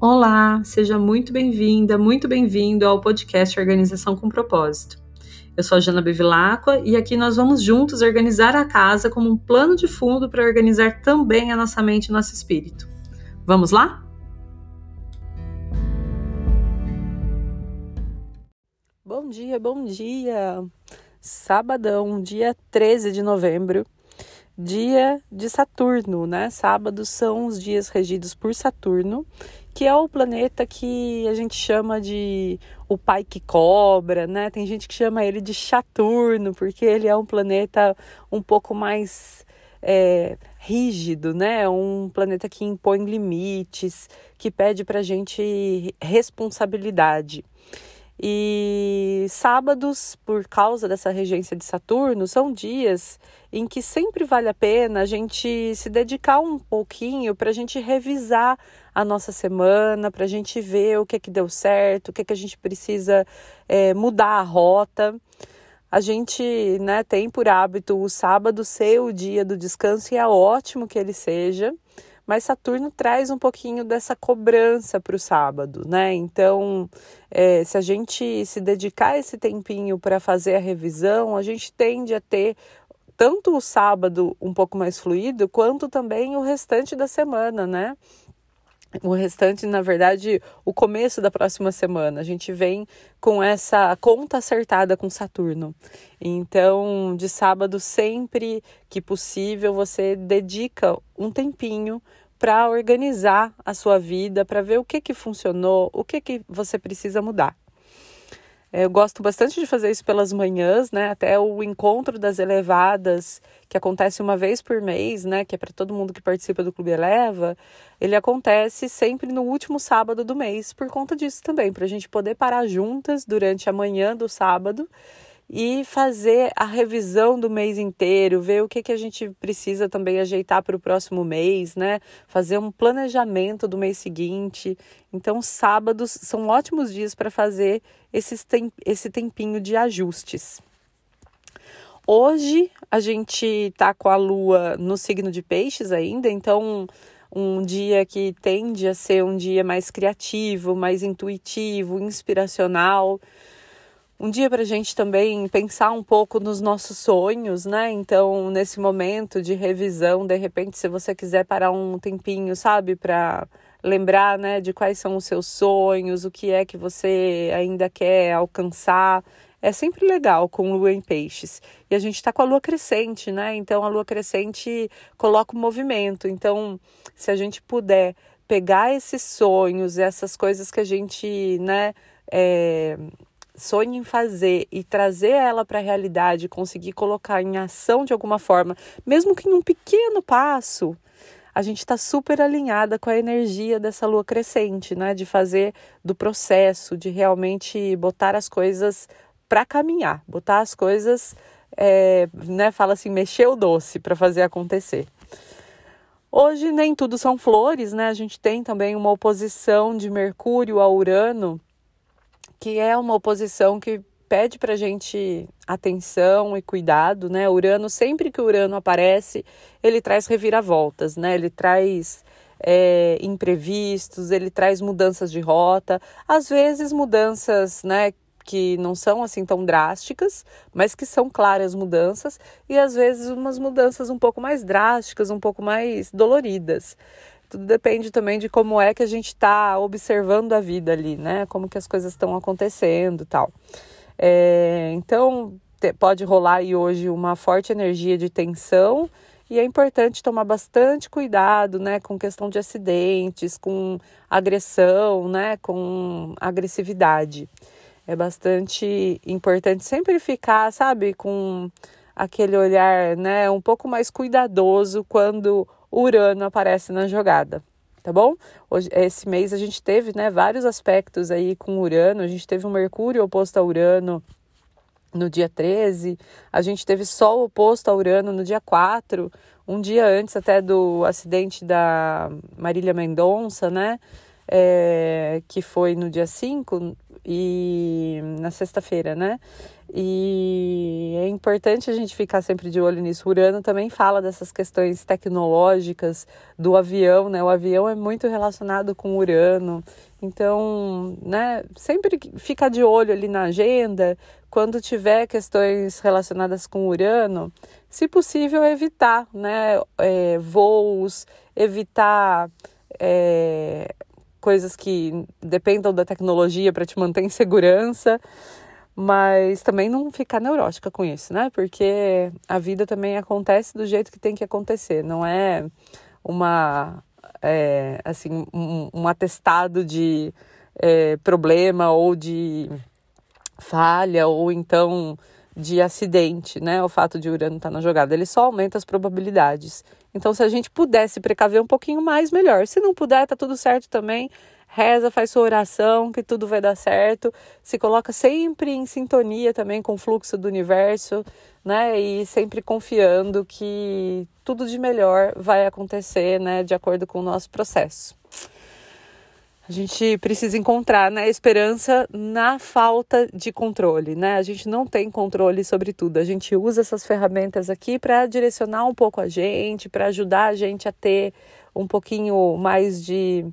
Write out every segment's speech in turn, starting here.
Olá, seja muito bem-vinda, muito bem-vindo ao podcast Organização com Propósito. Eu sou a Jana Bevilacqua e aqui nós vamos juntos organizar a casa como um plano de fundo para organizar também a nossa mente e nosso espírito. Vamos lá? Bom dia, bom dia! Sabadão, dia 13 de novembro, dia de Saturno, né? Sábados são os dias regidos por Saturno, que é o planeta que a gente chama de o pai que cobra, né? Tem gente que chama ele de Saturno, porque ele é um planeta um pouco mais é, rígido, né? Um planeta que impõe limites, que pede pra gente responsabilidade. E sábados, por causa dessa regência de Saturno, são dias em que sempre vale a pena a gente se dedicar um pouquinho para a gente revisar a nossa semana, para a gente ver o que é que deu certo, o que é que a gente precisa é, mudar a rota. A gente né, tem por hábito o sábado ser o dia do descanso e é ótimo que ele seja mas Saturno traz um pouquinho dessa cobrança para o sábado, né? Então, é, se a gente se dedicar esse tempinho para fazer a revisão, a gente tende a ter tanto o sábado um pouco mais fluido, quanto também o restante da semana, né? o restante, na verdade, o começo da próxima semana. A gente vem com essa conta acertada com Saturno. Então, de sábado, sempre que possível, você dedica um tempinho para organizar a sua vida, para ver o que que funcionou, o que que você precisa mudar. É, eu gosto bastante de fazer isso pelas manhãs, né? Até o encontro das elevadas, que acontece uma vez por mês, né? Que é para todo mundo que participa do Clube Eleva. Ele acontece sempre no último sábado do mês, por conta disso também, para a gente poder parar juntas durante a manhã do sábado e fazer a revisão do mês inteiro, ver o que, que a gente precisa também ajeitar para o próximo mês, né? Fazer um planejamento do mês seguinte. Então, sábados são ótimos dias para fazer esses tem, esse tempinho de ajustes. Hoje a gente tá com a lua no signo de peixes ainda, então um dia que tende a ser um dia mais criativo, mais intuitivo, inspiracional um dia para a gente também pensar um pouco nos nossos sonhos, né? Então, nesse momento de revisão, de repente, se você quiser parar um tempinho, sabe, para lembrar, né, de quais são os seus sonhos, o que é que você ainda quer alcançar, é sempre legal com lua em peixes. E a gente está com a lua crescente, né? Então, a lua crescente coloca o movimento. Então, se a gente puder pegar esses sonhos, essas coisas que a gente, né, é, sonha em fazer e trazer ela para a realidade, conseguir colocar em ação de alguma forma, mesmo que em um pequeno passo, a gente está super alinhada com a energia dessa lua crescente, né? De fazer do processo, de realmente botar as coisas para caminhar, botar as coisas, é, né? Fala assim, mexer o doce para fazer acontecer. Hoje nem tudo são flores, né? A gente tem também uma oposição de Mercúrio a Urano que é uma oposição que pede para gente atenção e cuidado, né? Urano, sempre que Urano aparece, ele traz reviravoltas, né? Ele traz é, imprevistos, ele traz mudanças de rota, às vezes mudanças, né? Que não são assim tão drásticas, mas que são claras mudanças, e às vezes umas mudanças um pouco mais drásticas, um pouco mais doloridas. Tudo depende também de como é que a gente está observando a vida ali, né? Como que as coisas estão acontecendo tal. É, então, pode rolar aí hoje uma forte energia de tensão e é importante tomar bastante cuidado, né, com questão de acidentes, com agressão, né, com agressividade. É bastante importante sempre ficar, sabe, com aquele olhar, né, um pouco mais cuidadoso quando Urano aparece na jogada, tá bom? Hoje, esse mês a gente teve, né, vários aspectos aí com Urano, a gente teve o um Mercúrio oposto a Urano no dia 13, a gente teve Sol oposto a Urano no dia 4, um dia antes até do acidente da Marília Mendonça, né, é, que foi no dia 5 e na sexta-feira, né? E é importante a gente ficar sempre de olho nisso. Urano também fala dessas questões tecnológicas do avião, né? O avião é muito relacionado com Urano. Então, né, sempre fica de olho ali na agenda, quando tiver questões relacionadas com Urano, se possível evitar, né, é, voos, evitar é, coisas que dependam da tecnologia para te manter em segurança mas também não ficar neurótica com isso, né? Porque a vida também acontece do jeito que tem que acontecer, não é uma é, assim um, um, atestado de é, problema ou de falha ou então de acidente, né? O fato de Urano estar tá na jogada, ele só aumenta as probabilidades. Então, se a gente pudesse precaver um pouquinho mais, melhor. Se não puder, tá tudo certo também reza, faz sua oração, que tudo vai dar certo. Se coloca sempre em sintonia também com o fluxo do universo, né? E sempre confiando que tudo de melhor vai acontecer, né? De acordo com o nosso processo. A gente precisa encontrar né, esperança na falta de controle, né? A gente não tem controle sobre tudo. A gente usa essas ferramentas aqui para direcionar um pouco a gente, para ajudar a gente a ter um pouquinho mais de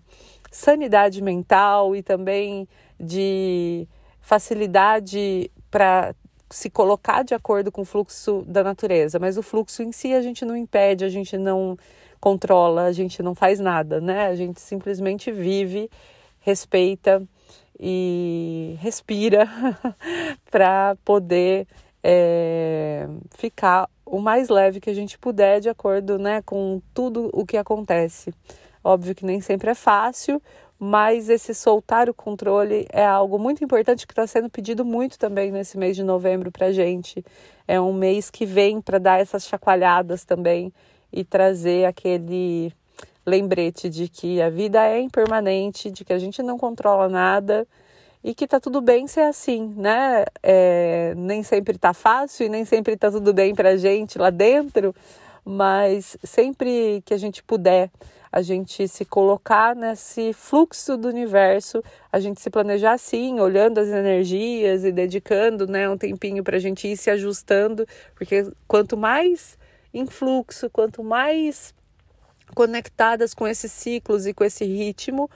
sanidade mental e também de facilidade para se colocar de acordo com o fluxo da natureza, mas o fluxo em si a gente não impede, a gente não controla, a gente não faz nada, né? A gente simplesmente vive, respeita e respira para poder é, ficar o mais leve que a gente puder de acordo né, com tudo o que acontece. Óbvio que nem sempre é fácil, mas esse soltar o controle é algo muito importante que está sendo pedido muito também nesse mês de novembro para gente. É um mês que vem para dar essas chacoalhadas também e trazer aquele lembrete de que a vida é impermanente, de que a gente não controla nada e que tá tudo bem ser assim, né? É, nem sempre tá fácil e nem sempre tá tudo bem pra gente lá dentro, mas sempre que a gente puder a gente se colocar nesse fluxo do universo, a gente se planejar assim, olhando as energias e dedicando né, um tempinho para a gente ir se ajustando, porque quanto mais em fluxo, quanto mais conectadas com esses ciclos e com esse ritmo,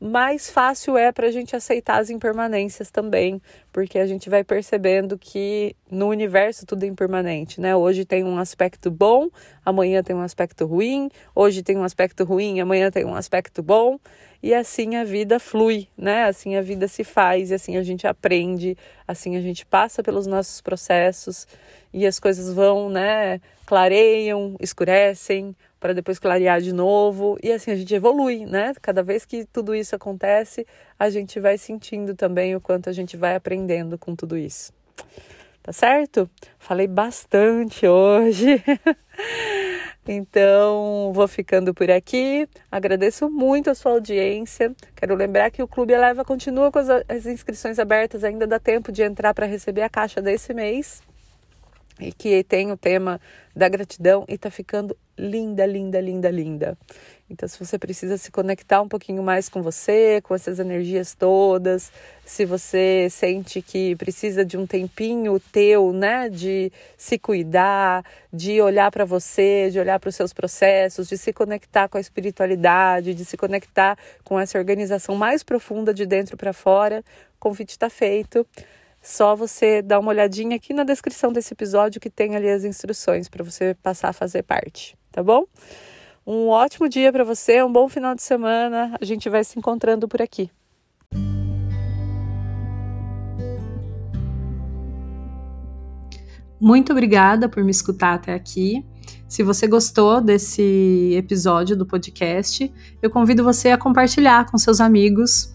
mais fácil é para a gente aceitar as impermanências também, porque a gente vai percebendo que no universo tudo é impermanente, né? Hoje tem um aspecto bom, amanhã tem um aspecto ruim, hoje tem um aspecto ruim, amanhã tem um aspecto bom, e assim a vida flui, né? Assim a vida se faz, e assim a gente aprende, assim a gente passa pelos nossos processos e as coisas vão, né? Clareiam, escurecem, para depois clarear de novo. E assim a gente evolui, né? Cada vez que tudo isso acontece, a gente vai sentindo também o quanto a gente vai aprendendo com tudo isso. Tá certo? Falei bastante hoje. Então, vou ficando por aqui. Agradeço muito a sua audiência. Quero lembrar que o Clube Eleva continua com as inscrições abertas, ainda dá tempo de entrar para receber a caixa desse mês e que tem o tema da gratidão e tá ficando linda, linda, linda, linda. Então, se você precisa se conectar um pouquinho mais com você, com essas energias todas, se você sente que precisa de um tempinho teu, né, de se cuidar, de olhar para você, de olhar para os seus processos, de se conectar com a espiritualidade, de se conectar com essa organização mais profunda de dentro para fora, o convite está feito. Só você dar uma olhadinha aqui na descrição desse episódio que tem ali as instruções para você passar a fazer parte, tá bom? Um ótimo dia para você, um bom final de semana. A gente vai se encontrando por aqui. Muito obrigada por me escutar até aqui. Se você gostou desse episódio do podcast, eu convido você a compartilhar com seus amigos